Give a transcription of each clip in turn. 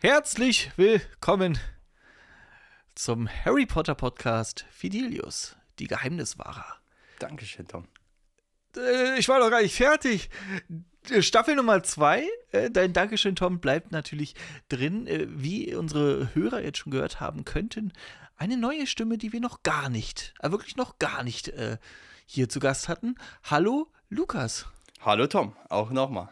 Herzlich willkommen zum Harry Potter Podcast Fidelius, die Geheimniswahrer. Dankeschön, Tom. Äh, ich war noch gar nicht fertig. Äh, Staffel Nummer zwei, äh, dein Dankeschön, Tom, bleibt natürlich drin. Äh, wie unsere Hörer jetzt schon gehört haben könnten, eine neue Stimme, die wir noch gar nicht, wirklich noch gar nicht hier zu Gast hatten. Hallo, Lukas. Hallo, Tom. Auch nochmal.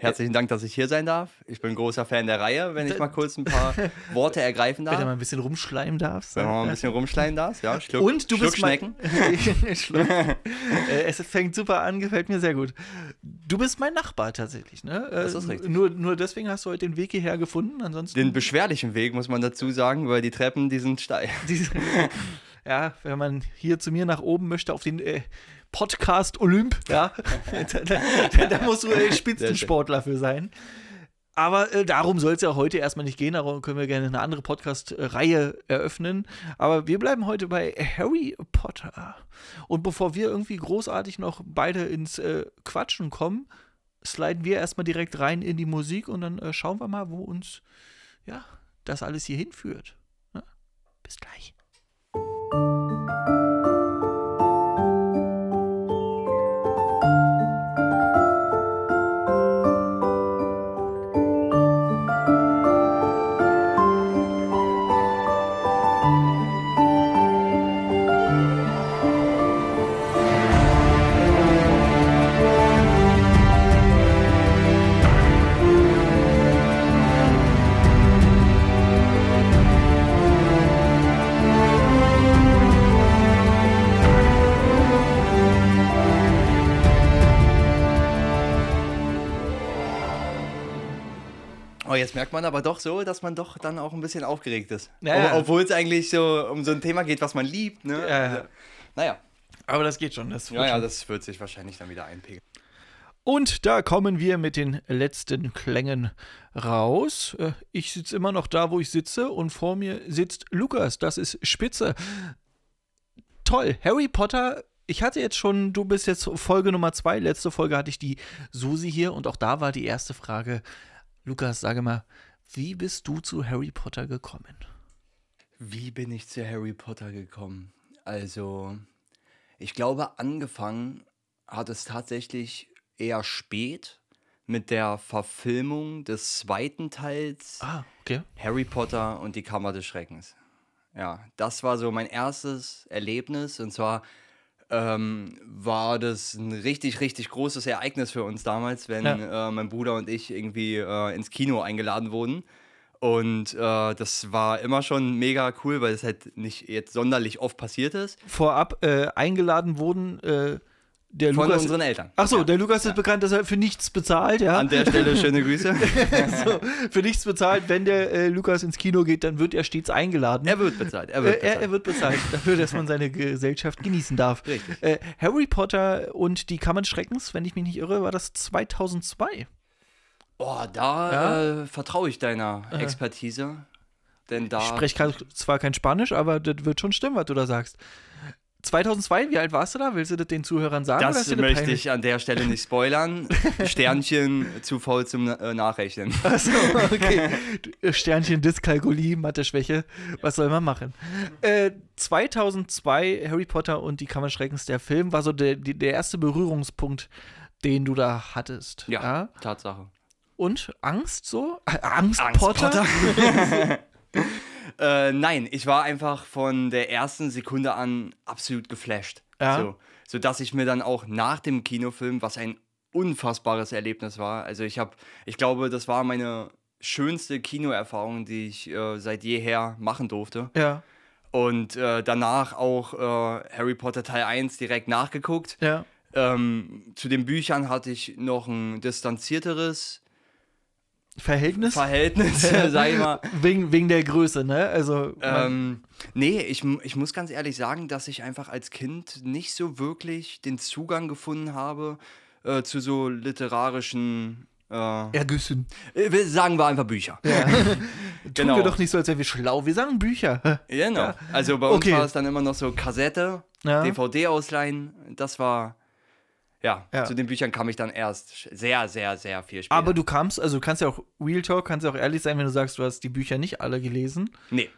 Herzlichen Dank, dass ich hier sein darf. Ich bin großer Fan der Reihe, wenn ich mal kurz ein paar Worte ergreifen Wenn du mal darf. ein bisschen rumschleimen darfst. Wenn man mal ein bisschen rumschleimen darf, ja. Schluck, Und du Schluck bist mein, Schnecken. Äh, es fängt super an, gefällt mir sehr gut. Du bist mein Nachbar tatsächlich, ne? Äh, Das ist richtig. Nur, nur deswegen hast du heute den Weg hierher gefunden. Ansonsten. Den beschwerlichen Weg, muss man dazu sagen, weil die Treppen, die sind steil. ja, wenn man hier zu mir nach oben möchte auf den äh, Podcast Olymp, ja, da, da, musst du äh, Spitzensportler für sein. Aber äh, darum soll es ja heute erstmal nicht gehen, darum können wir gerne eine andere Podcast-Reihe eröffnen. Aber wir bleiben heute bei Harry Potter. Und bevor wir irgendwie großartig noch beide ins äh, Quatschen kommen, sliden wir erstmal direkt rein in die Musik und dann äh, schauen wir mal, wo uns ja, das alles hier hinführt. Ja? Bis gleich. Jetzt merkt man aber doch so, dass man doch dann auch ein bisschen aufgeregt ist. Ja, ja. Ob- Obwohl es eigentlich so um so ein Thema geht, was man liebt. Ne? Ja. Also, naja, Aber das geht schon. Das wird ja, ja, das wird sich wahrscheinlich dann wieder einpegeln. Und da kommen wir mit den letzten Klängen raus. Äh, Ich sitze immer noch da, wo ich sitze, und vor mir sitzt Lukas. Das ist spitze. Toll. Harry Potter. Ich hatte jetzt schon, du bist jetzt Folge Nummer zwei. Letzte Folge hatte ich die Susi hier und auch da war die erste Frage. Lukas, sage mal, wie bist du zu Harry Potter gekommen? Wie bin ich zu Harry Potter gekommen? Also, ich glaube, angefangen hat es tatsächlich eher spät mit der Verfilmung des zweiten Teils Ah, okay. Harry Potter und die Kammer des Schreckens. Ja, das war so mein erstes Erlebnis und zwar ähm, war das ein richtig, richtig großes Ereignis für uns damals, wenn äh, mein Bruder und ich irgendwie äh, ins Kino eingeladen wurden. Und äh, das war immer schon mega cool, weil es halt nicht jetzt sonderlich oft passiert ist. Vorab äh, eingeladen wurden äh, der Von Lukas. unseren Eltern. Ach so, Ja. der Lukas ist bekannt, dass er für nichts bezahlt, ja. An der Stelle schöne Grüße. so, für nichts bezahlt. Wenn der äh, Lukas ins Kino geht, dann wird er stets eingeladen. er wird bezahlt. Er Äh, wird er, bezahlt. er wird bezahlt dafür, dass man seine Gesellschaft genießen darf. Richtig. Äh, Harry Potter und die Kammern Schreckens, wenn ich mich nicht irre, war das 2002. Oh, da Ja? äh, vertraue ich deiner Expertise. Denn da. Ich spreche zwar kein Spanisch, aber das wird schon stimmen, was du da sagst. 2002, wie alt warst du da? Willst du das den Zuhörern sagen? Das dir möchte peinlich? ich an der Stelle nicht spoilern. Sternchen zu faul zum äh, Nachrechnen. Achso, okay. Sternchen Dyskalkulie, Mathe-Schwäche. Was soll man machen? Äh, 2002 Harry Potter und die Kammer Schreckens, der Film, war so der, der erste Berührungspunkt, den du da hattest. Ja, Tatsache. Und Angst so? Äh, Angst, Angst, Potter? Äh, nein, ich war einfach von der ersten Sekunde an absolut geflasht. Ja. So, sodass ich mir dann auch nach dem Kinofilm, was ein unfassbares Erlebnis war, also ich habe, ich glaube, das war meine schönste Kinoerfahrung, die ich äh, seit jeher machen durfte. Ja, Und äh, danach auch äh, Harry Potter Teil 1 direkt nachgeguckt. ja. Ähm, zu den Büchern hatte ich noch ein distanzierteres Verhältnis? Verhältnis, sag ich mal. wegen, wegen der Größe, ne? Also, Ähm, nee, ich, ich muss ganz ehrlich sagen, dass ich einfach als Kind nicht so wirklich den Zugang gefunden habe äh, zu so literarischen, äh, Ergüssen. äh, wir- sagen wir einfach Bücher. Ja. Tun Genau. wir doch nicht so, als wären wir schlau. Wir sagen Bücher. Genau. Also bei uns Okay. war es dann immer noch so Kassette, Ja. DVD ausleihen. Das war, Ja, Ja. zu den Büchern kam ich dann erst sehr, sehr, sehr viel später. Aber du kamst, also du kannst ja auch Real Talk, kannst ja auch ehrlich sein, wenn du sagst, du hast die Bücher nicht alle gelesen. Nee,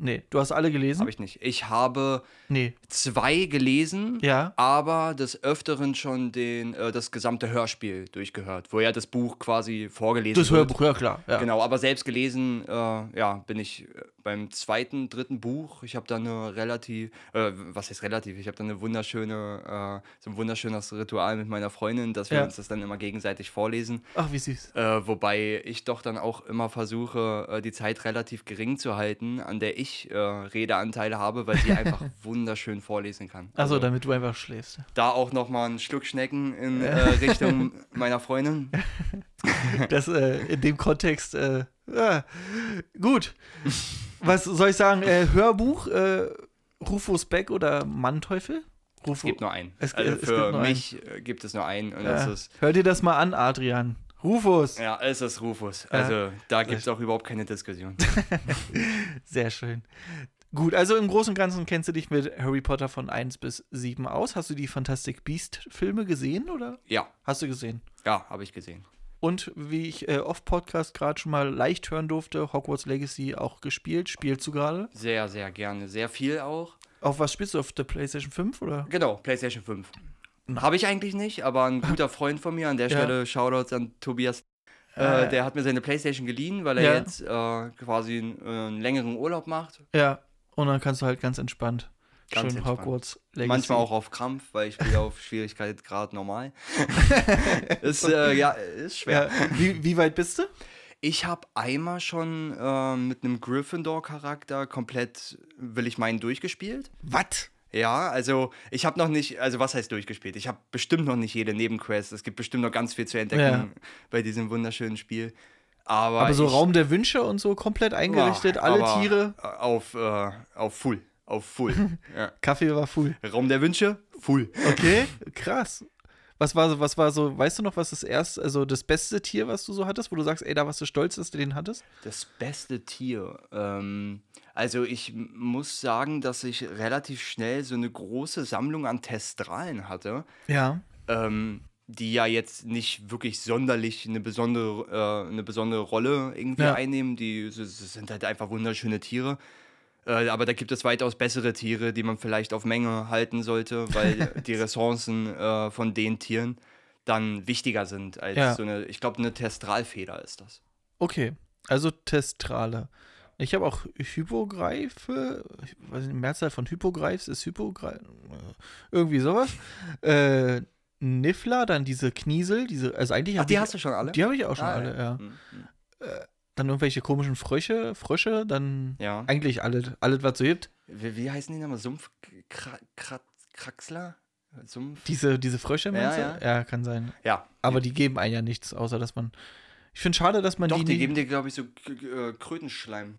Nee, du hast alle gelesen? habe ich nicht. Ich habe Nee. zwei gelesen, Ja. aber des Öfteren schon den, äh, das gesamte Hörspiel durchgehört, wo ja das Buch quasi vorgelesen Das wird. Hörbuch, ja klar. Ja. Genau, aber selbst gelesen, äh, ja, bin ich äh, beim zweiten, dritten Buch. Ich habe da eine relativ, äh, was heißt relativ? Ich habe da eine wunderschöne, äh, so ein wunderschönes Ritual mit meiner Freundin, dass wir Ja. uns das dann immer gegenseitig vorlesen. Ach, wie süß. Äh, wobei ich doch dann auch immer versuche, äh, die Zeit relativ gering zu halten, an der ich äh, Redeanteile habe, weil sie einfach wunderschön vorlesen kann. Achso, Also damit du einfach schläfst. da auch nochmal einen Schluck Schnecken in äh, Richtung meiner Freundin. Das in dem Kontext, ja. gut. Was soll ich sagen? Äh, Hörbuch, äh, Rufus Beck oder Manteuffel? Rufus. Es gibt nur einen. Es- also es gibt für nur mich äh, gibt es nur einen und das Ja. ist, Hör dir das mal an, Adrian. Rufus. ja, es ist Rufus. Also da gibt es auch überhaupt keine Diskussion. Sehr schön. Gut, also im Großen und Ganzen kennst du dich mit Harry Potter von 1 bis 7 aus. Hast du die Fantastic Beast-Filme gesehen oder? Ja, Hast du gesehen? ja, habe ich gesehen. Und wie ich äh, off-Podcast gerade schon mal leicht hören durfte, Hogwarts Legacy auch gespielt. Spielst du gerade? Sehr, sehr gerne. Sehr viel auch. Auf was spielst du? Auf der PlayStation 5 oder? Genau, PlayStation 5. Habe ich eigentlich nicht, aber ein guter Freund von mir, an der Ja. Stelle Shoutouts an Tobias, Äh. äh, der hat mir seine Playstation geliehen, weil er Ja. jetzt äh, quasi einen, äh, einen längeren Urlaub macht. Ja. Und dann kannst du halt ganz entspannt Ganz schön entspannt. Hogwarts Legacy. Manchmal auch auf Krampf, weil ich spiele auf Schwierigkeit gerade normal. ist, äh, ja, ist schwer. Ja. Wie, wie weit bist du? Ich habe einmal schon äh, mit einem Gryffindor-Charakter komplett, will ich meinen, durchgespielt. Was? Ja, also ich habe noch nicht, also was heißt durchgespielt? Ich habe bestimmt noch nicht jede Nebenquest. Es gibt bestimmt noch ganz viel zu entdecken Ja. bei diesem wunderschönen Spiel. Aber, Aber so ich, Raum der Wünsche und so komplett eingerichtet, Ja, alle Tiere. Auf, äh, auf Full. Auf Full. ja. Kaffee war full. Raum der Wünsche? Full. Okay, krass. Was war so, was war so, weißt du noch, was das erste, also das beste Tier, was du so hattest, wo du sagst, ey, da warst du stolz, dass du den hattest? Das beste Tier. Ähm, also ich muss sagen, dass ich relativ schnell so eine große Sammlung an Testralen hatte, Ja. ähm, die ja jetzt nicht wirklich sonderlich eine besondere, äh, eine besondere Rolle irgendwie Ja. einnehmen. Die sind halt einfach wunderschöne Tiere. Äh, aber da gibt es weitaus bessere Tiere, die man vielleicht auf Menge halten sollte, weil die Ressourcen äh, von den Tieren dann wichtiger sind als Ja. so eine, ich glaube, eine Testralfeder ist das. Okay, also Testrale. Ich habe auch Hypogreife, ich weiß nicht, Mehrzahl von Hypogreifs ist Hypogreif, irgendwie sowas. Äh, Niffler, dann diese Kniesel, diese, also eigentlich Ach, die ich, hast du schon alle? die habe ich auch schon Ah, alle, ja. Hm, hm. Dann irgendwelche komischen Frösche, Frösche, dann Ja. eigentlich alles, alles was so gibt. Wie, wie heißen die nochmal? Sumpfkraxler? Sumpf? Diese, diese Frösche, meinst Ja, du? Ja, kann sein. Ja. Aber die geben einem ja nichts, außer dass man. Ich finde schade, dass man Doch, die, die geben dir, glaube ich, so äh, Krötenschleim,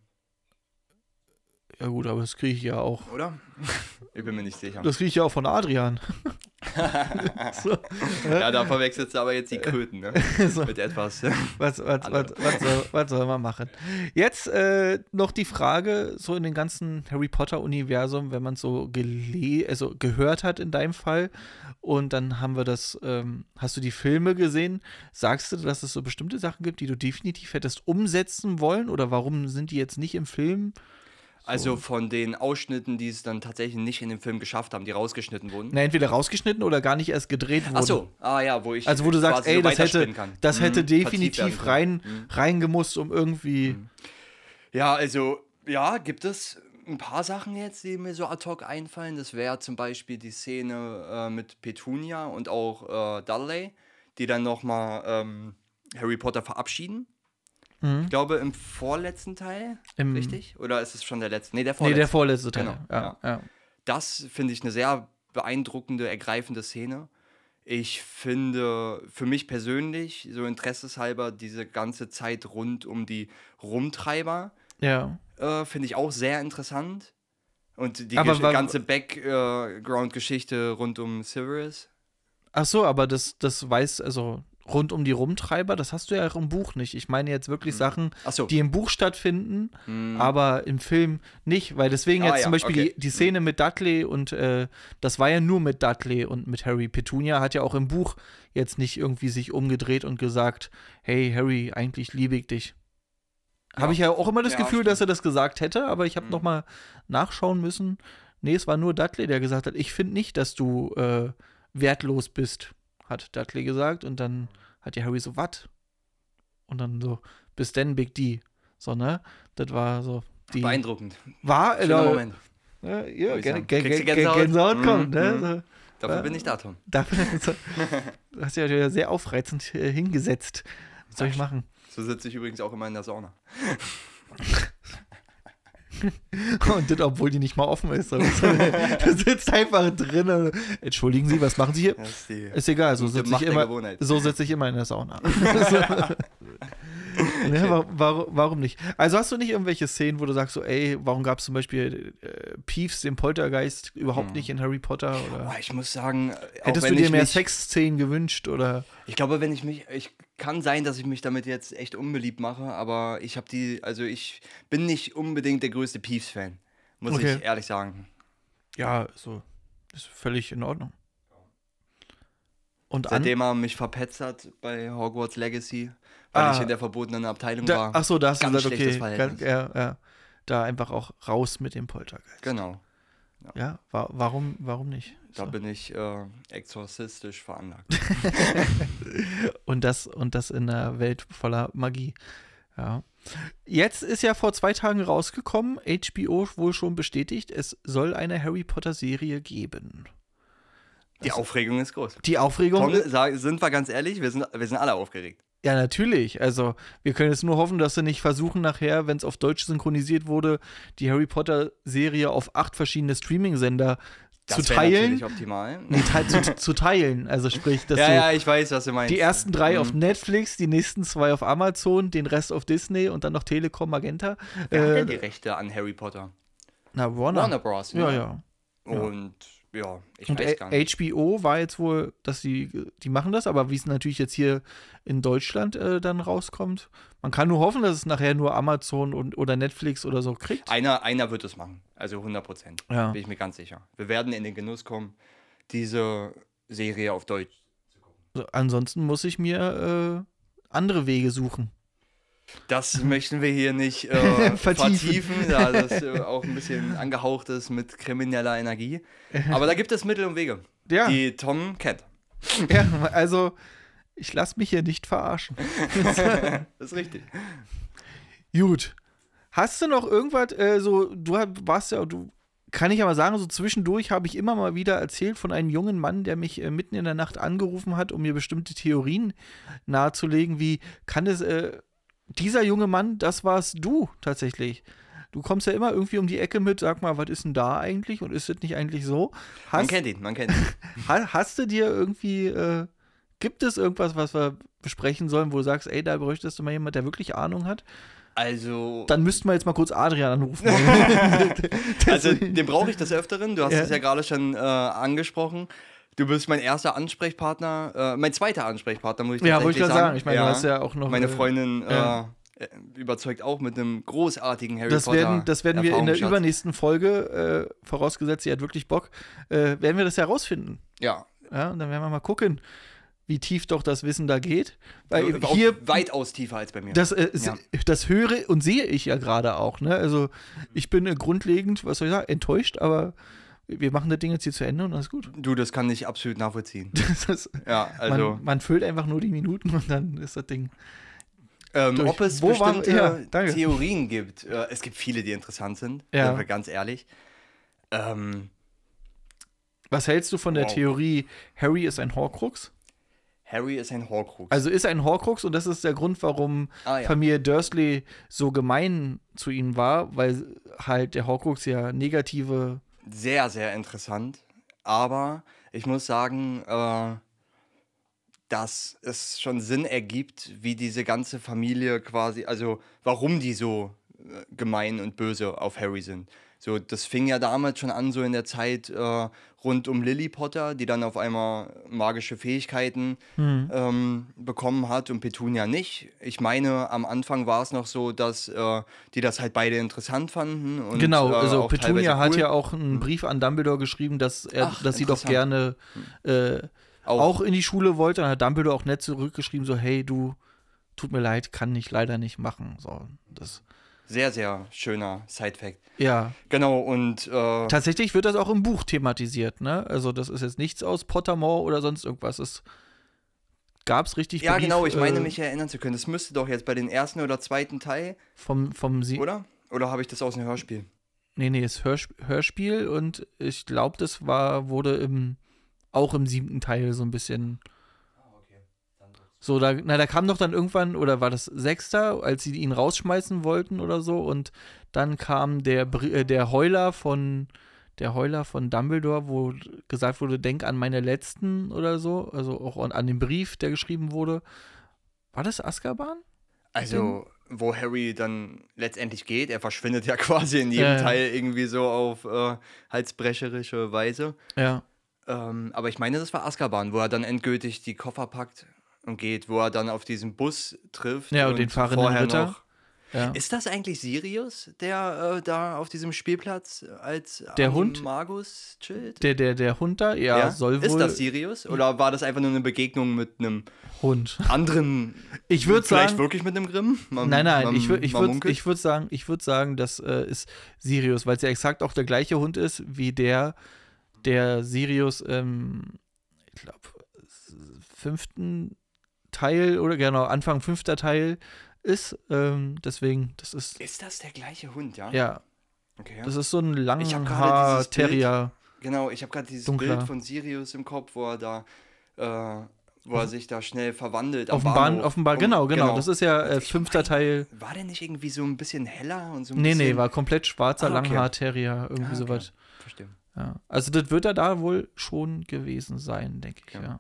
Ja gut, aber das kriege ich ja auch. oder? ich bin mir nicht sicher. Das kriege ich ja auch von Adrian. so, ja, da verwechselst du aber jetzt die Kröten, ne? so. Mit etwas. Was, was, was, Andere. was, soll, was soll man machen? Jetzt äh, noch die Frage, so in dem ganzen Harry Potter-Universum, wenn man so gele also gehört hat in deinem Fall und dann haben wir das, ähm, hast du die Filme gesehen, sagst du, dass es so bestimmte Sachen gibt, die du definitiv hättest umsetzen wollen oder warum sind die jetzt nicht im Film? Also von den Ausschnitten, die es dann tatsächlich nicht in den Film geschafft haben, die rausgeschnitten wurden. Na, entweder rausgeschnitten oder gar nicht erst gedreht wurden. Ach so, ah ja, wo ich Also wo du sagst, ey, das hätte, das Mhm, hätte definitiv rein, Mhm. reingemusst, um irgendwie. Ja, also, ja, gibt es ein paar Sachen jetzt, die mir so ad hoc einfallen. Das wäre zum Beispiel die Szene äh, mit Petunia und auch äh, Dudley, die dann nochmal ähm, Harry Potter verabschieden. Mhm. Ich glaube, im vorletzten Teil, Im- richtig? Oder ist es schon der letzte? Nee, der Nee, vorletzte. der vorletzte Teil. Genau, ja, ja. das finde ich eine sehr beeindruckende, ergreifende Szene. Ich finde für mich persönlich, so interesseshalber, diese ganze Zeit rund um die Rumtreiber, ja. äh, finde ich auch sehr interessant. Und die Aber ganze Background-Geschichte rund um Severus. Ach so, aber das, das weiß, also rund um die Rumtreiber, das hast du ja auch im Buch nicht. Ich meine jetzt wirklich Sachen, Ach so. die im Buch stattfinden, aber im Film nicht, weil deswegen Ah, jetzt ja, zum Beispiel okay. die, die Szene mit Dudley und äh, das war ja nur mit Dudley und mit Harry. Petunia hat ja auch im Buch jetzt nicht irgendwie sich umgedreht und gesagt, hey Harry, eigentlich liebe ich dich. Habe Ja. ich ja auch immer das Ja, Gefühl, stimmt. dass er das gesagt hätte, aber ich habe Mhm. noch mal nachschauen müssen. Nee, es war nur Dudley, der gesagt hat, ich finde nicht, dass du äh, wertlos bist, hat Dudley gesagt. Und dann hat ja Harry so, was? Und dann so, bis denn, Big D. So, ne? Das war so die. Beeindruckend. War, Schöner äh, Moment. Ja, ja, ich gerne, sagen. Gänsehaut? Gänsehaut kommt, Mhm, ne? mhm. So, Dafür Ja. bin ich da, Tom. dafür, so, du hast ja sehr aufreizend äh, hingesetzt. Was soll ich machen? So sitze ich übrigens auch immer in der Sauna. Und das, obwohl die nicht mal offen ist. Du sitzt einfach drin. Entschuldigen Sie, was machen Sie hier? Das ist egal, so sitze ich immer. So sitze ich immer in der Sauna. ne, wa- warum, warum nicht? Also hast du nicht irgendwelche Szenen, wo du sagst so, ey, warum gab es zum Beispiel äh, Peeves, den Poltergeist, überhaupt Hm. nicht in Harry Potter? Oder ich muss sagen, auch hättest du dir mehr Sexszenen gewünscht? Oder Ich glaube, wenn ich mich, ich kann sein, dass ich mich damit jetzt echt unbeliebt mache, aber ich habe die, also ich bin nicht unbedingt der größte Peeves-Fan, muss Okay. ich ehrlich sagen. ja, so ist völlig in Ordnung. Und an, Seitdem er mich verpetzt hat bei Hogwarts Legacy, weil Ah. ich in der verbotenen Abteilung da, war. ach so, da hast du Ganz gesagt, schlechtes okay, Verhältnis. ganz, ja, ja, da einfach auch raus mit dem Poltergeist. Genau, Ja, wa warum, warum nicht? da So. bin ich äh, exorzistisch veranlagt. Und das, und das in einer Welt voller Magie. Ja. Jetzt ist ja vor zwei Tagen rausgekommen, HBO wohl schon bestätigt, es soll eine Harry Potter-Serie geben. Die Aufregung ist groß. Die Aufregung. Tom, sag, sind wir ganz ehrlich, wir sind, wir sind alle aufgeregt. Ja, natürlich. Also, wir können jetzt nur hoffen, dass sie nicht versuchen, nachher, wenn es auf Deutsch synchronisiert wurde, die Harry Potter-Serie auf acht verschiedene Streaming-Sender zu Das teilen. natürlich optimal. Nee, te zu, zu teilen. Also, sprich, dass ja, du ja, ich weiß, was du meinst. die ersten drei auf Mhm. Netflix, die nächsten zwei auf Amazon, den Rest auf Disney und dann noch Telekom, Magenta. Wer hat Äh, denn die Rechte an Harry Potter? na, Warner. Warner Bros. Ja, ne? ja. ja. Und ja, ich Und weiß gar nicht. HBO war jetzt wohl, dass die, die machen das, aber wie es natürlich jetzt hier in Deutschland äh, dann rauskommt, man kann nur hoffen, dass es nachher nur Amazon und, oder Netflix oder so kriegt. Einer, einer wird es machen. Also 100 Prozent. Ja. Bin ich mir ganz sicher. Wir werden in den Genuss kommen, diese Serie auf Deutsch. Also, ansonsten muss ich mir äh, andere Wege suchen. Das möchten wir hier nicht äh, Vertiefen. da das äh, auch ein bisschen angehaucht ist mit krimineller Energie. Aber da gibt es Mittel und Wege, Ja, die Tom kennt. ja also ich lasse mich hier nicht verarschen. Das ist richtig. Gut. Hast du noch irgendwas, äh, so, du warst ja, du, kann ich mal sagen, so zwischendurch habe ich immer mal wieder erzählt von einem jungen Mann, der mich äh, mitten in der Nacht angerufen hat, um mir bestimmte Theorien nahezulegen, wie kann es, äh, dieser junge Mann, das warst du tatsächlich. Du kommst ja immer irgendwie um die Ecke mit, sag mal, was ist denn da eigentlich und ist das nicht eigentlich so? Man Hast, kennt ihn, man kennt ihn. ha, hast du dir irgendwie, äh, gibt es irgendwas, was wir besprechen sollen, wo du sagst, ey, da bräuchtest du mal jemand, der wirklich Ahnung hat? Also, Dann müssten wir jetzt mal kurz Adrian anrufen. also den brauche ich des Öfteren. Du hast Ja. es ja gerade schon äh, angesprochen. Du bist mein erster Ansprechpartner, äh, mein zweiter Ansprechpartner, muss ich ja, wollte ich tatsächlich gerade sagen. Ich meine, Ja. du hast ja auch noch. Meine äh, Freundin ja. äh, äh, überzeugt auch mit einem großartigen Harry Das Potter. werden, das werden wir in der übernächsten Folge, äh, vorausgesetzt, sie hat wirklich Bock, äh, werden wir das herausfinden. Ja, Ja, und dann werden wir mal gucken, wie tief doch das Wissen da geht. Weil hier, weitaus tiefer als bei mir. das, äh, Ja. das höre und sehe ich ja gerade auch. Ne? Also, ich bin äh, grundlegend, was soll ich sagen, enttäuscht, aber wir machen das Ding jetzt hier zu Ende und alles gut. du, das kann ich absolut nachvollziehen. Ist, Ja, also man, man füllt einfach nur die Minuten und dann ist das Ding. ähm, ob es wo war- bestimmte ja, danke. Theorien gibt. Äh, es gibt viele, die interessant sind, Ja. sind wir ganz ehrlich. Ähm, Was hältst du von der Wow. Theorie, Harry ist ein Horcrux? Harry ist ein Horcrux. Also ist ein Horcrux und das ist der Grund, warum Ah, ja. Familie Dursley so gemein zu ihnen war, weil halt der Horcrux ja negative. Sehr, sehr interessant. Aber ich muss sagen, äh, dass es schon Sinn ergibt, wie diese ganze Familie quasi, also warum die so äh, gemein und böse auf Harry sind. So, das fing ja damals schon an, so in der Zeit äh, rund um Lily Potter, die dann auf einmal magische Fähigkeiten Mhm. ähm, bekommen hat und Petunia nicht. Ich meine, am Anfang war es noch so, dass äh, die das halt beide interessant fanden. Und, genau, äh, also auch Petunia teilweise hat cool. ja auch einen Brief an Dumbledore geschrieben, dass, er, Ach, dass sie doch gerne interessant. äh, auch. in die Schule wollte. Dann hat Dumbledore auch nett zurückgeschrieben, so, hey, du, tut mir leid, kann ich leider nicht machen. So, das, Sehr, sehr schöner Side-Fact. ja. Genau, und äh, Tatsächlich wird das auch im Buch thematisiert, ne? Also das ist jetzt nichts aus Pottermore oder sonst irgendwas. Es gab's richtig ja, Brief, genau, ich meine, äh, mich erinnern zu können. Das müsste doch jetzt bei den ersten oder zweiten Teil, vom, vom Sie oder? Oder habe ich das aus dem Hörspiel? Nee, nee, ist Hörsp Hörspiel und ich glaube, das war, wurde im, auch im siebten Teil so ein bisschen. So, da, na, da kam doch dann irgendwann, oder war das Sechster, als sie ihn rausschmeißen wollten oder so, und dann kam der, äh, der Heuler von, der Heuler von Dumbledore, wo gesagt wurde, denk an meine letzten oder so, also auch an, an den Brief, der geschrieben wurde. War das Azkaban? Also, wo Harry dann letztendlich geht, er verschwindet ja quasi in jedem ja. Teil irgendwie so auf äh, halsbrecherische Weise. Ja. Ähm, aber ich meine, das war Azkaban, wo er dann endgültig die Koffer packt und geht, wo er dann auf diesen Bus trifft. Ja, und den fahrenden vorher Ritter. Noch, ja. Ist das eigentlich Sirius, der äh, da auf diesem Spielplatz als Der Hund? Magus chillt? Der, der, der Hund da, ja, soll wohl. Ist das Sirius? Oder war das einfach nur eine Begegnung mit einem Hund. anderen? Ich würd vielleicht sagen- wirklich mit einem Grimm? Man- Nein, nein, man- ich würde ich man würd, munkelt? ich würd sagen, ich würd sagen, das äh, ist Sirius, weil es ja exakt auch der gleiche Hund ist, wie der, der Sirius im, ich glaube, fünften Teil oder genau, Anfang fünfter Teil ist. Ähm, deswegen, das ist, Ist das der gleiche Hund, ja? ja, Okay. das ist so ein Ich hab gerade Langhaar dieses Bild- Terrier. Genau, ich habe gerade dieses Dunkler. Bild von Sirius im Kopf, wo er da, äh, wo er sich da schnell verwandelt. dem Bahn, Um- genau, genau, Das ist ja äh, Ich fünfter Teil. War der nicht irgendwie so ein bisschen heller und so ein Nee, bisschen. nee, war komplett schwarzer Ah, okay. Langhaar Terrier, irgendwie Ah, okay. sowas. Verstehe. Ja. Also das wird er da wohl schon gewesen sein, denke ich, Ja. ja.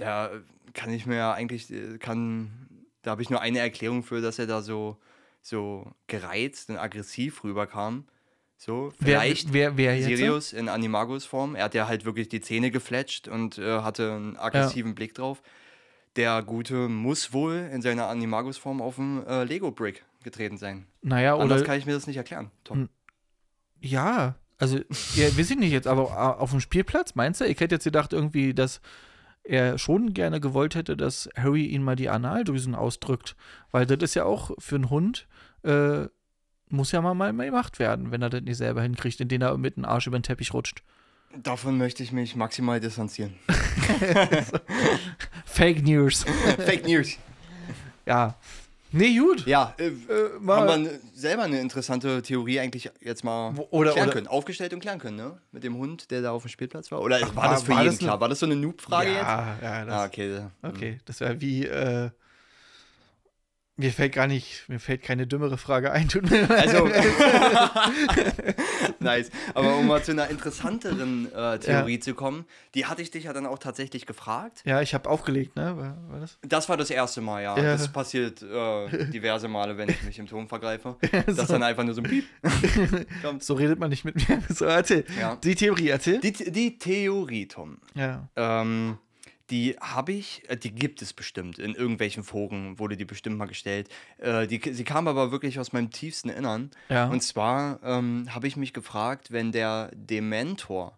Da kann ich mir ja eigentlich, äh, kann, da habe ich nur eine Erklärung für, dass er da so, so gereizt und aggressiv rüberkam. So, vielleicht wer, wer, wer? Sirius in Animagus-Form. Er hat ja halt wirklich die Zähne gefletscht und äh, hatte einen aggressiven Blick drauf. Der Gute muss wohl in seiner Animagus-Form auf dem äh, Lego-Brick getreten sein. Naja, Anders oder. kann ich mir das nicht erklären. Tom. Ja, also, ja, weiß ich nicht jetzt, aber äh, auf dem Spielplatz, meinst du? Ich hätte jetzt gedacht, irgendwie, dass er schon gerne gewollt hätte, dass Harry ihn mal die Analdrüsen ausdrückt. Weil das ist ja auch für einen Hund, äh, muss ja mal, mal gemacht werden, wenn er das nicht selber hinkriegt, indem er mit dem Arsch über den Teppich rutscht. Davon möchte ich mich maximal distanzieren. Fake News. Fake News. ja. Nee, gut. Ja, äh, mal- haben wir selber eine interessante Theorie eigentlich jetzt mal oder- klären oder- können. Aufgestellt und klären können, ne? Mit dem Hund, der da auf dem Spielplatz war? Oder war, war- das für war jeden das klar? War das so eine Noob-Frage jetzt? ja, ja, das, Ah, okay. Okay, das wäre wie, äh, mir fällt gar nicht, mir fällt keine dümmere Frage ein. Tut mir leid. Also, nice. Aber um mal zu einer interessanteren äh, Theorie zu kommen, die hatte ich dich ja dann auch tatsächlich gefragt. ja, ich habe aufgelegt, ne? War, war das? Das war das erste Mal, ja. Ja. Das passiert äh, diverse Male, wenn ich mich im Ton vergreife. Das so. dann einfach nur so ein Piep. kommt. So redet man nicht mit mir. So, erzähl. Ja. Die Theorie, erzähl. Die, die Theorie, Tom, ja. ähm, die habe ich, äh, die gibt es bestimmt. In irgendwelchen Foren wurde die bestimmt mal gestellt. Äh, die, sie kam aber wirklich aus meinem tiefsten Innern. Ja. Und zwar ähm, habe ich mich gefragt, wenn der Dementor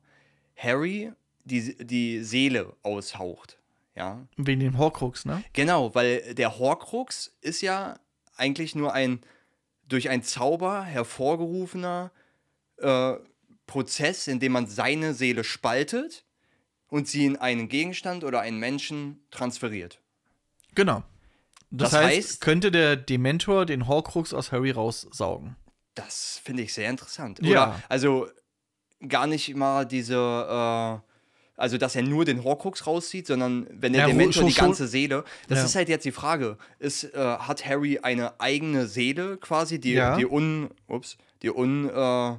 Harry die, die Seele aushaucht. Ja, Wegen dem Horcrux, ne? genau, weil der Horcrux ist ja eigentlich nur ein durch einen Zauber hervorgerufener äh, Prozess, in dem man seine Seele spaltet und sie in einen Gegenstand oder einen Menschen transferiert. Genau. Das, Das heißt, heißt- könnte der Dementor den Horcrux aus Harry raussaugen. Das finde ich sehr interessant. Ja. Oder also gar nicht mal diese, äh, also dass er nur den Horcrux rauszieht, sondern wenn der Ja, Dementor schon- die ganze Seele, das Ja. ist halt jetzt die Frage, ist, äh, hat Harry eine eigene Seele quasi, die, Ja. die un, ups, die un, äh,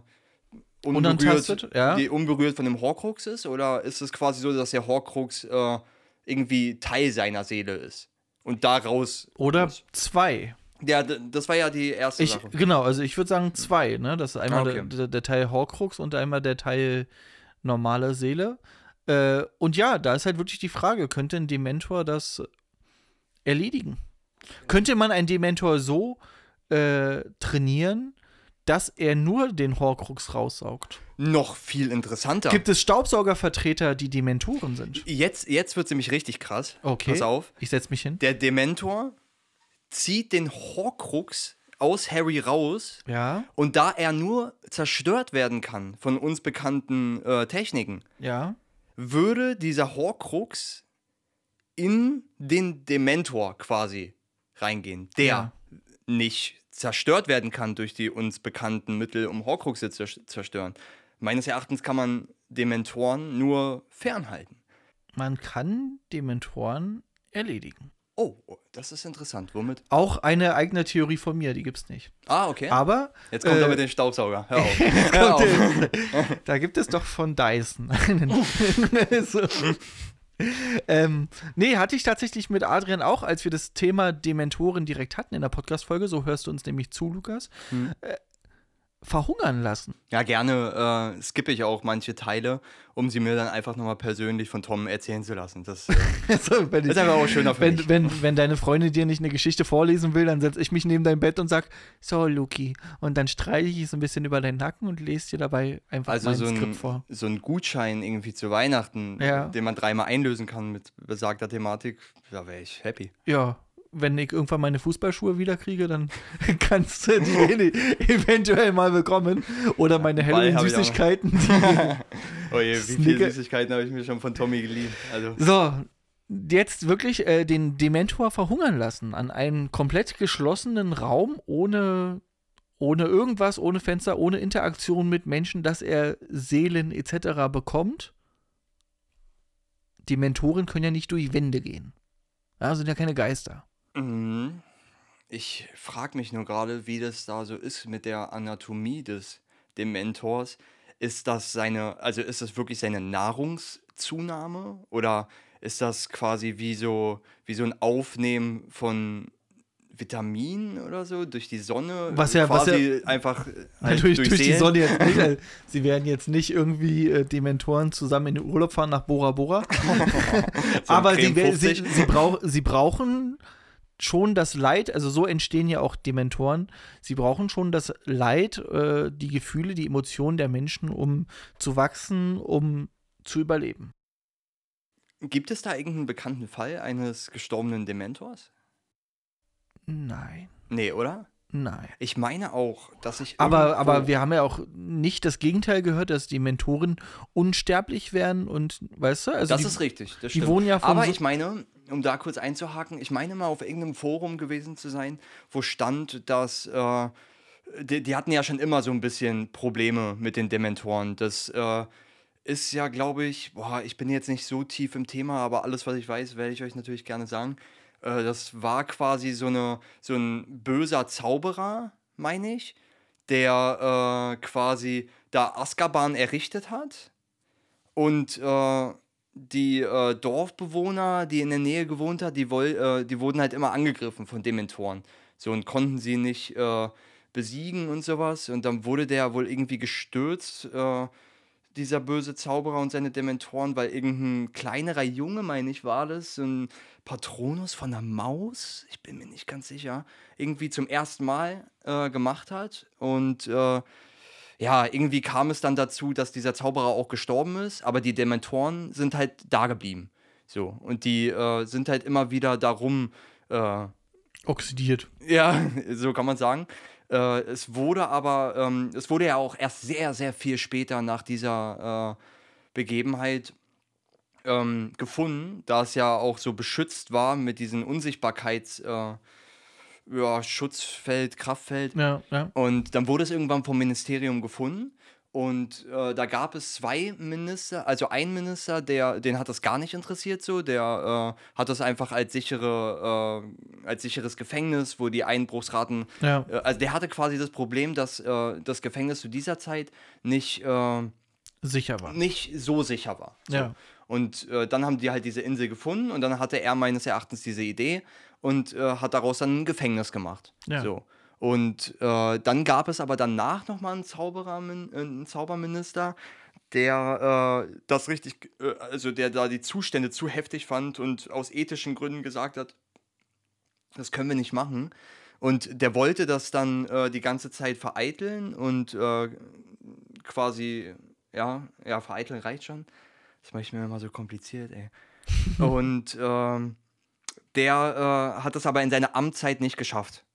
unberührt, ja. die unberührt von dem Horcrux ist? Oder ist es quasi so, dass der Horcrux äh, irgendwie Teil seiner Seele ist? Und daraus Oder raus- zwei. Ja, das war ja die erste Ich, Sache. genau, also ich würde sagen zwei, ne? Das ist einmal Ah, okay. der, der, der Teil Horcrux und einmal der Teil normale Seele. Äh, und ja, da ist halt wirklich die Frage, könnte ein Dementor das erledigen? Könnte man einen Dementor so äh, trainieren, dass er nur den Horcrux raussaugt? Noch viel interessanter. Gibt es Staubsaugervertreter, die Dementoren sind? jetzt jetzt wird es nämlich richtig krass. Okay. Pass auf. Ich setz mich hin. Der Dementor zieht den Horcrux aus Harry raus Ja, und da er nur zerstört werden kann von uns bekannten äh, Techniken, ja. würde dieser Horcrux in den Dementor quasi reingehen, der Ja. nicht zerstört werden kann durch die uns bekannten Mittel, um Horcruxe zu zer- zerstören. Meines Erachtens kann man Dementoren nur fernhalten. Man kann Dementoren erledigen. Oh, das ist interessant. Womit? Auch eine eigene Theorie von mir, die gibt's nicht. Ah, okay. Aber Jetzt kommt äh, er mit dem Staubsauger. Hör auf. Hör auf. da gibt es doch von Dyson einen. so. Ähm, nee, hatte ich tatsächlich mit Adrian auch, als wir das Thema Dementoren direkt hatten in der Podcast-Folge, so hörst du uns nämlich zu, Lukas, Hm. äh, verhungern lassen. Ja, gerne äh, skippe ich auch manche Teile, um sie mir dann einfach nochmal persönlich von Tom erzählen zu lassen. Das äh, Also, ist einfach auch schöner für wenn, mich. wenn, wenn deine Freundin dir nicht eine Geschichte vorlesen will, dann setze ich mich neben dein Bett und sag, so, Luki. Und dann streiche ich so ein bisschen über deinen Nacken und lese dir dabei einfach Also mein so Skript ein, vor. so ein Gutschein irgendwie zu Weihnachten, Ja. den man dreimal einlösen kann mit besagter Thematik, da wäre ich happy. Ja, wenn ich irgendwann meine Fußballschuhe wiederkriege, dann kannst du die eventuell mal bekommen. Oder meine. Halloween-Süßigkeiten. die- Oh je, wie viele Süßigkeiten habe ich mir schon von Tommy geliehen. Also, So, jetzt wirklich äh, den Dementor verhungern lassen an einem komplett geschlossenen Raum ohne, ohne irgendwas, ohne Fenster, ohne Interaktion mit Menschen, dass er Seelen etc. bekommt. Dementoren können ja nicht durch Wände gehen. Ja, sind ja keine Geister. Mhm. ich frage mich nur gerade, wie das da so ist mit der Anatomie des Dementors. Ist das seine, also ist das wirklich seine Nahrungszunahme oder ist das quasi wie so, wie so ein Aufnehmen von Vitaminen oder so durch die Sonne? Was ja- was quasi einfach äh, halt Natürlich durch, die? Sonne jetzt nicht. Also, sie werden jetzt nicht irgendwie äh, Dementoren zusammen in den Urlaub fahren nach Bora Bora. So Aber sie, sie, 50. sie, brauch, sie brauchen schon das Leid, also so entstehen ja auch Dementoren. Sie brauchen schon das Leid, äh, die Gefühle, die Emotionen der Menschen, um zu wachsen, um zu überleben. Gibt es da irgendeinen bekannten Fall eines gestorbenen Dementors? Nein, Nee, oder? nein. Ich meine auch, dass ich. Aber, aber wir haben ja auch nicht das Gegenteil gehört, dass die Mentoren unsterblich werden und, weißt du, also das die, ist richtig. Das die stimmt. wohnen ja von Aber so- ich meine, um da kurz einzuhaken, ich meine mal auf irgendeinem Forum gewesen zu sein, wo stand, dass. Äh, die, die hatten ja schon immer so ein bisschen Probleme mit den Dementoren. Das äh, ist ja, glaube ich, boah, ich bin jetzt nicht so tief im Thema, aber alles, was ich weiß, werde ich euch natürlich gerne sagen. Äh, das war quasi so, eine, so ein böser Zauberer, meine ich, der äh, quasi da Azkaban errichtet hat und äh, die äh, Dorfbewohner, die in der Nähe gewohnt hat, die, woll, äh, die wurden halt immer angegriffen von Dementoren. So und konnten sie nicht äh, besiegen und sowas. Und dann wurde der wohl irgendwie gestürzt, äh, dieser böse Zauberer und seine Dementoren, weil irgendein kleinerer Junge, meine ich, war das, so ein Patronus von der Maus, ich bin mir nicht ganz sicher, irgendwie zum ersten Mal äh, gemacht hat. Und äh, ja, irgendwie kam es dann dazu, dass dieser Zauberer auch gestorben ist, aber die Dementoren sind halt da geblieben. So, und die äh, sind halt immer wieder darum, äh, oxidiert. ja, so kann man sagen. Äh, es wurde aber, ähm, es wurde ja auch erst sehr, sehr viel später nach dieser äh, Begebenheit ähm, gefunden, da es ja auch so beschützt war mit diesem Unsichtbarkeits, äh, ja, Schutzfeld, Kraftfeld. Ja, ja. Und dann wurde es irgendwann vom Ministerium gefunden. Und äh, da gab es zwei Minister, also ein Minister, der, den hat das gar nicht interessiert so, der äh, hat das einfach als sichere, äh, als sicheres Gefängnis, wo die Einbruchsraten, Ja. äh, also der hatte quasi das Problem, dass äh, das Gefängnis zu dieser Zeit nicht, äh, Sicher war. nicht so sicher war. So. Ja. Und dann haben die halt diese Insel gefunden und dann hatte er meines Erachtens diese Idee und äh, hat daraus dann ein Gefängnis gemacht. Ja. So. Und äh, dann gab es aber danach nochmal einen, Zauberer, äh, einen Zauberminister, der äh, das richtig, äh, also der da die Zustände zu heftig fand und aus ethischen Gründen gesagt hat, das können wir nicht machen. Und der wollte das dann äh, die ganze Zeit vereiteln und quasi, ja, ja, vereiteln reicht schon. Das mache ich mir immer so kompliziert, ey. und ähm, der äh, hat es aber in seiner Amtszeit nicht geschafft,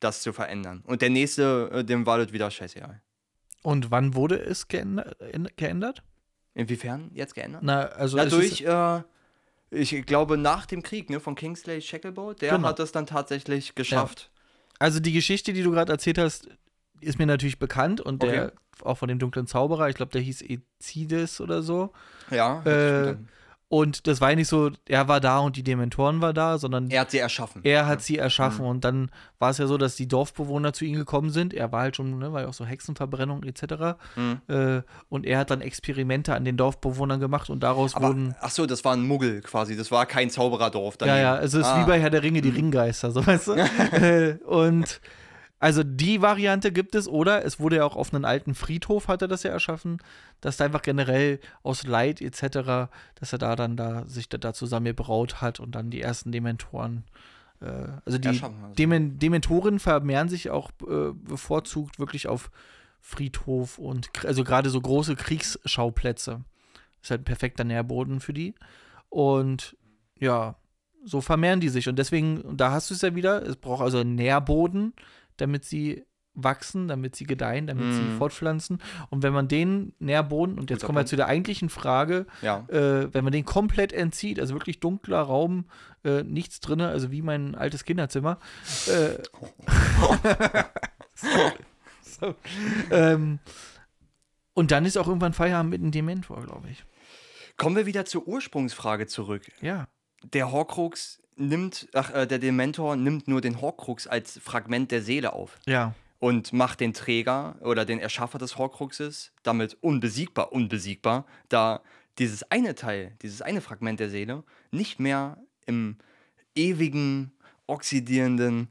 das zu verändern. Und der nächste, äh, dem war das wieder scheißegal. Und wann wurde es geändert? Inwiefern jetzt geändert? Na, also Dadurch, äh, ich glaube, nach dem Krieg ne, von Kingsley Shacklebolt, der genau. hat es dann tatsächlich geschafft. Ja. Also die Geschichte, die du gerade erzählt hast, ist mir natürlich bekannt und okay. der auch von dem dunklen Zauberer, ich glaube, der hieß Ezides oder so. Ja. Äh, und das war ja nicht so, er war da und die Dementoren war da, sondern. Er hat sie erschaffen. Er hat sie erschaffen. Mhm. Und dann war es ja so, dass die Dorfbewohner zu ihm gekommen sind. Er war halt schon, ne, war ja auch so Hexenverbrennung etc. Mhm. Äh, und er hat dann Experimente an den Dorfbewohnern gemacht und daraus Aber, wurden. Ach so, das war ein Muggel quasi. Das war kein Zaubererdorf. Daneben. Ja, ja, also es ist ah. wie bei Herr der Ringe, die mhm. Ringgeister, so weißt du? äh, und also die Variante gibt es, oder es wurde ja auch auf einen alten Friedhof, hat er das ja erschaffen, dass da einfach generell aus Leid etc., dass er da dann da sich da, da zusammengebraut hat und dann die ersten Dementoren. Äh, also die. Demen Dementoren vermehren sich auch äh, bevorzugt wirklich auf Friedhof und also gerade so große Kriegsschauplätze. Ist halt ein perfekter Nährboden für die. Und ja, so vermehren die sich. Und deswegen, da hast du es ja wieder, es braucht also einen Nährboden damit sie wachsen, damit sie gedeihen, damit mm. sie mhm. fortpflanzen. Und wenn man den Nährboden, und jetzt kommen wir zu der eigentlichen Frage, ja. äh, wenn man den komplett entzieht, also wirklich dunkler Raum, äh, nichts drin, also wie mein altes Kinderzimmer. Äh, so, so. Ähm, und dann ist auch irgendwann Feierabend mit einem Dementor, glaube ich. Kommen wir wieder zur Ursprungsfrage zurück. Ja. Der Horcrux nimmt, ach, äh, der Dementor nimmt nur den Horcrux als Fragment der Seele auf. Ja. Und macht den Träger oder den Erschaffer des Horcruxes damit unbesiegbar, unbesiegbar, da dieses eine Teil, dieses eine Fragment der Seele nicht mehr im ewigen, oxidierenden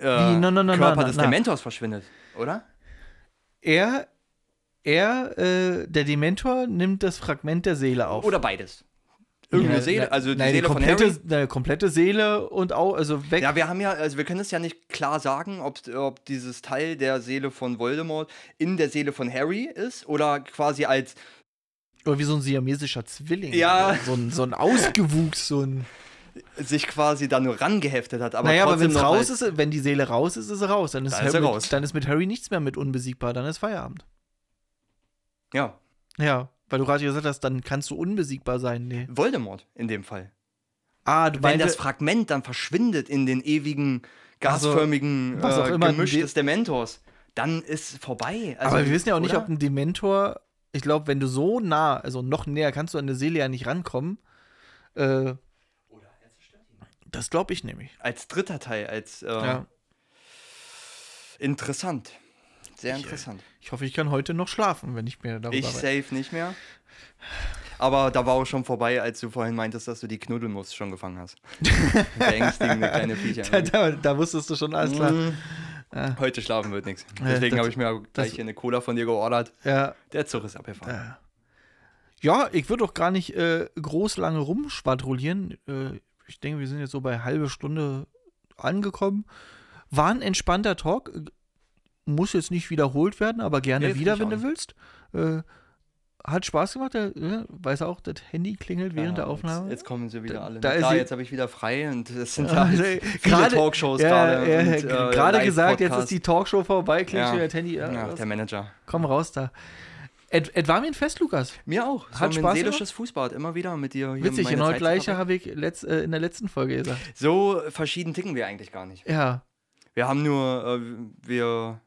äh, no, no, no, Körper des Dementors verschwindet, oder? Er, er, äh, der Dementor nimmt das Fragment der Seele auf. Oder beides. Irgendeine ja, Seele, also die nein, Seele die komplette, von Harry. Eine komplette Seele und auch, also weg. Ja, wir haben ja, also wir können es ja nicht klar sagen, ob, ob dieses Teil der Seele von Voldemort in der Seele von Harry ist oder quasi als. Oder wie so ein siamesischer Zwilling. Ja. So ein, so ein Ausgewuchs, so ein. sich quasi da nur rangeheftet hat. Aber naja, aber wenn raus ist, wenn die Seele raus ist, ist sie raus. Dann ist, dann ist, Harry, raus. dann ist mit Harry nichts mehr mit unbesiegbar, dann ist Feierabend. Ja. Ja. Weil du gerade gesagt hast, dann kannst du unbesiegbar sein. Nee. Voldemort in dem Fall. Ah, du Wenn das Fragment dann verschwindet in den ewigen, gasförmigen also, äh, Gemisch des Dementors, dann ist vorbei. Also, aber wir wissen ja auch oder? nicht, ob ein Dementor, ich glaube, wenn du so nah, also noch näher, kannst du an eine Seele ja nicht rankommen. Äh, oder das glaube ich nämlich. Als dritter Teil, als äh, ja. interessant. Sehr interessant. Ich, ich, hoffe, ich kann heute noch schlafen, wenn ich mir darüber Ich safe nicht mehr. Aber da war auch schon vorbei, als du vorhin meintest, dass du die Knuddelnuss schon gefangen hast. Beängstigende kleine Viecher. Da, da, da, wusstest du schon alles klar. Ja. Heute schlafen wird nichts. Deswegen habe ich mir gleich hier eine Cola von dir geordert. Ja. Der Zug ist abgefahren. Ja, ja ich würde auch gar nicht äh, groß lange rumschwadrollieren. Äh, ich denke, wir sind jetzt so bei halbe Stunde angekommen. War ein entspannter Talk muss jetzt nicht wiederholt werden, aber gerne nee, wieder, wenn du willst. Äh, hat Spaß gemacht, der, ja, weiß auch, das Handy klingelt während ja, der Aufnahme. Jetzt, jetzt, kommen sie wieder alle. Da, da Klar, jetzt habe ich wieder frei und es sind ja, also, viele Talkshows gerade. Äh, gerade äh, gesagt, jetzt ist die Talkshow vorbei, klingelt ja. das Handy. Ja, der Manager. Komm raus da. Et, et war mir ein Fest, Lukas. Mir auch. Es hat Spaß ein seelisches Fußbad, immer wieder mit dir. Witzig, genau gleiche habe ich letzt, äh, in der letzten Folge gesagt. So verschieden ticken wir eigentlich gar nicht. Ja. Wir haben nur, äh, wir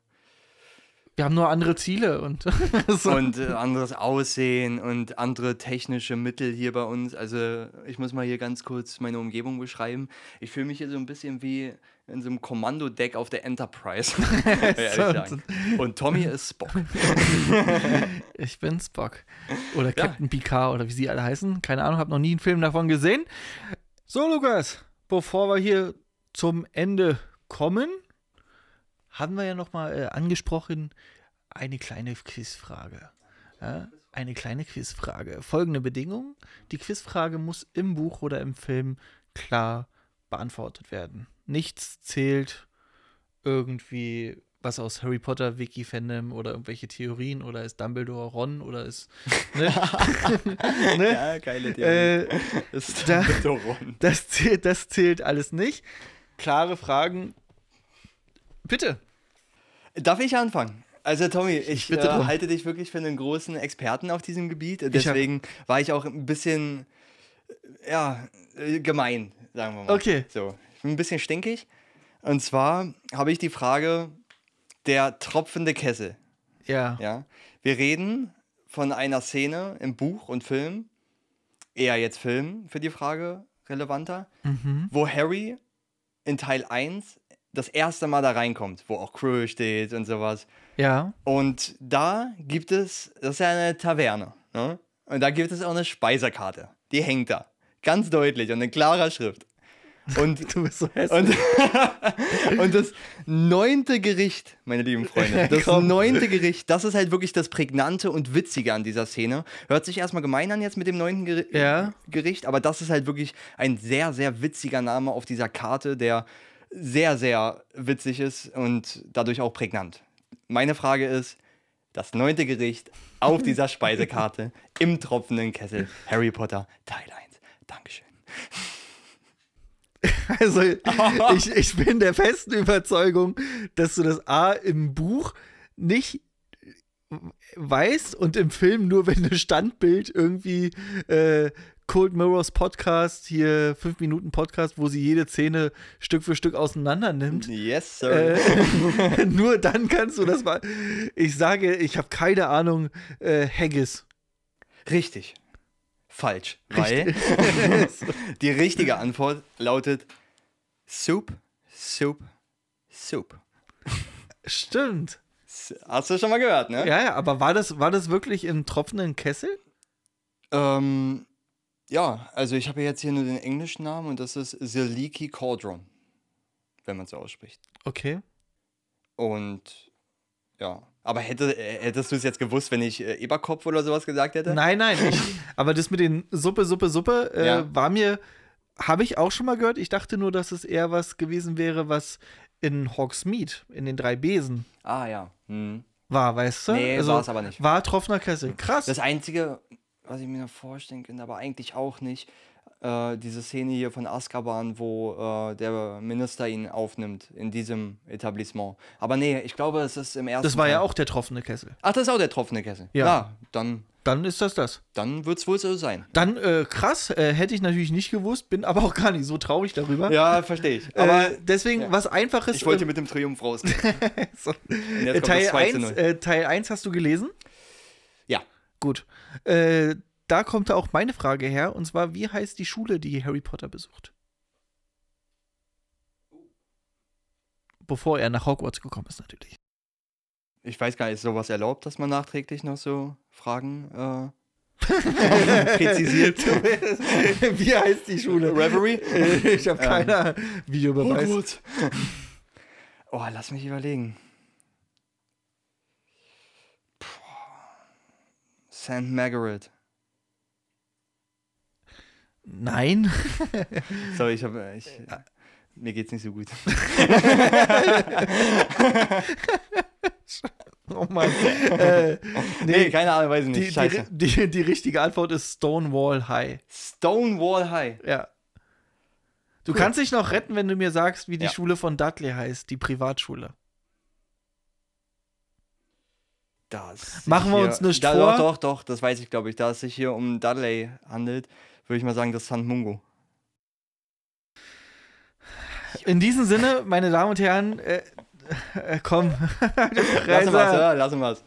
wir haben nur andere Ziele und so. und äh, anderes Aussehen und andere technische Mittel hier bei uns. Also ich muss mal hier ganz kurz meine Umgebung beschreiben. Ich fühle mich hier so ein bisschen wie in so einem Kommandodeck auf der Enterprise. und Tommy ist Spock. ich bin Spock. Oder Captain ja. Picard oder wie sie alle heißen. Keine Ahnung, habe noch nie einen Film davon gesehen. So, Lukas, bevor wir hier zum Ende kommen, haben wir ja noch mal äh, angesprochen, eine kleine Quizfrage. Ja, eine kleine Quizfrage. Folgende Bedingung: Die Quizfrage muss im Buch oder im Film klar beantwortet werden. Nichts zählt irgendwie was aus Harry Potter Wiki Fandom oder irgendwelche Theorien oder ist Dumbledore Ron oder ist ne? ne? Ja, geile Theorie. Äh, ist Dumbledore Ron. Das zählt, das zählt alles nicht. Klare Fragen. Bitte. Darf ich anfangen? Also Tommy, ich äh, halte dich wirklich für einen großen Experten auf diesem Gebiet. Deswegen ich war ich auch ein bisschen, ja, äh, gemein, sagen wir mal. Okay. So, ich bin ein bisschen stinkig. Und zwar habe ich die Frage, der tropfende Kessel. Ja. Ja. Wir reden von einer Szene im Buch und Film, eher jetzt Film für die Frage relevanter, mhm. wo Harry in Teil 1 das erste Mal da reinkommt, wo auch Crew steht und sowas. Ja. Und da gibt es, das ist ja eine Taverne, ne? Und da gibt es auch eine Speisekarte. Die hängt da. Ganz deutlich und in klarer Schrift. Und, du bist so hässlich. Und, und, das neunte Gericht, meine lieben Freunde, das Komm. neunte Gericht, das ist halt wirklich das Prägnante und Witzige an dieser Szene. Hört sich erstmal gemein an jetzt mit dem neunten Geri ja. Gericht, aber das ist halt wirklich ein sehr, sehr witziger Name auf dieser Karte, der sehr, sehr witzig ist und dadurch auch prägnant. Meine Frage ist, das neunte Gericht auf dieser Speisekarte im tropfenden Kessel. Harry Potter, Teil 1. Dankeschön. Also, ich, ich bin der festen Überzeugung, dass du das A im Buch nicht weißt und im Film nur, wenn du Standbild irgendwie äh, Cold Mirrors Podcast, hier 5 Minuten Podcast, wo sie jede Szene Stück für Stück auseinander nimmt. Yes, sir. Äh, nur dann kannst du das mal. Ich sage, ich habe keine Ahnung, äh, Haggis. Richtig. Falsch. Weil die richtige Antwort lautet Soup, Soup, Soup. Stimmt. Hast du schon mal gehört, ne? Ja, ja, aber war das, war das wirklich im tropfenden Kessel? Ähm, ja, also ich habe jetzt hier nur den englischen Namen und das ist The Leaky Cauldron, wenn man es so ausspricht. Okay. Und ja, aber hätte, hättest du es jetzt gewusst, wenn ich äh, Eberkopf oder sowas gesagt hätte? Nein, nein. Ich, aber das mit den Suppe, Suppe, Suppe äh, ja. war mir, habe ich auch schon mal gehört. Ich dachte nur, dass es eher was gewesen wäre, was in Hogsmeade, in den drei Besen. Ah, ja. Hm. War, weißt du? Nee, also, war es aber nicht. War Tropfner Kessel. Krass. Das Einzige, was ich mir noch vorstellen kann, aber eigentlich auch nicht, äh, diese Szene hier von Azkaban, wo äh, der Minister ihn aufnimmt in diesem Etablissement. Aber nee, ich glaube, es ist im ersten. Das war Teil. ja auch der tropfende Kessel. Ach, das ist auch der tropfende Kessel. Ja, ja dann. Dann ist das das. Dann wird es wohl so sein. Dann äh, krass, äh, hätte ich natürlich nicht gewusst, bin aber auch gar nicht so traurig darüber. Ja, verstehe ich. Aber äh, deswegen ja. was Einfaches. Ich wollte äh, mit dem Triumph rausgehen. so. Teil, 1, Teil 1 hast du gelesen? Ja. Gut. Äh, da kommt auch meine Frage her, und zwar, wie heißt die Schule, die Harry Potter besucht? Bevor er nach Hogwarts gekommen ist, natürlich. Ich weiß gar nicht, ist sowas erlaubt, dass man nachträglich noch so Fragen äh, präzisiert? wie heißt die Schule? Reverie? ich habe keine ähm, Videobeweis. Hogwarts. Oh, lass mich überlegen. St. Margaret. Nein. Sorry, ich habe. Ich, mir geht's nicht so gut. oh Mann. Äh, nee, nee, keine Ahnung, weiß ich nicht. Die, die, die, die, richtige Antwort ist Stonewall High. Stonewall High? Ja. Du cool. kannst dich noch retten, wenn du mir sagst, wie die ja. Schule von Dudley heißt, die Privatschule. Das Machen wir hier, uns nicht da, vor. Doch, doch, doch, das weiß ich, glaube ich. Da es sich hier um Dudley handelt, würde ich mal sagen, das ist St. Mungo. In diesem Sinne, meine Damen und Herren, äh, äh, komm. lass was, ja, lass was.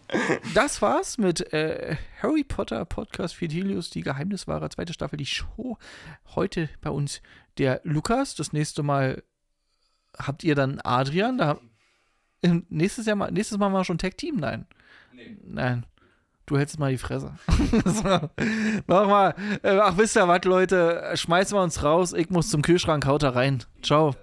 Das war's mit äh, Harry Potter Podcast Fidelius, die Geheimniswahrer, zweite Staffel, die Show. Heute bei uns der Lukas. Das nächste Mal habt ihr dann Adrian. Da, nächstes, Jahr mal, nächstes Mal mal schon Tag Team? Nein. Nee. Nein. du hältst mal die Fresse. so. Nochmal. Äh, ach, wisst ihr was, Leute? Schmeißen wir uns raus. Ich muss zum Kühlschrank, haut da rein. Ciao.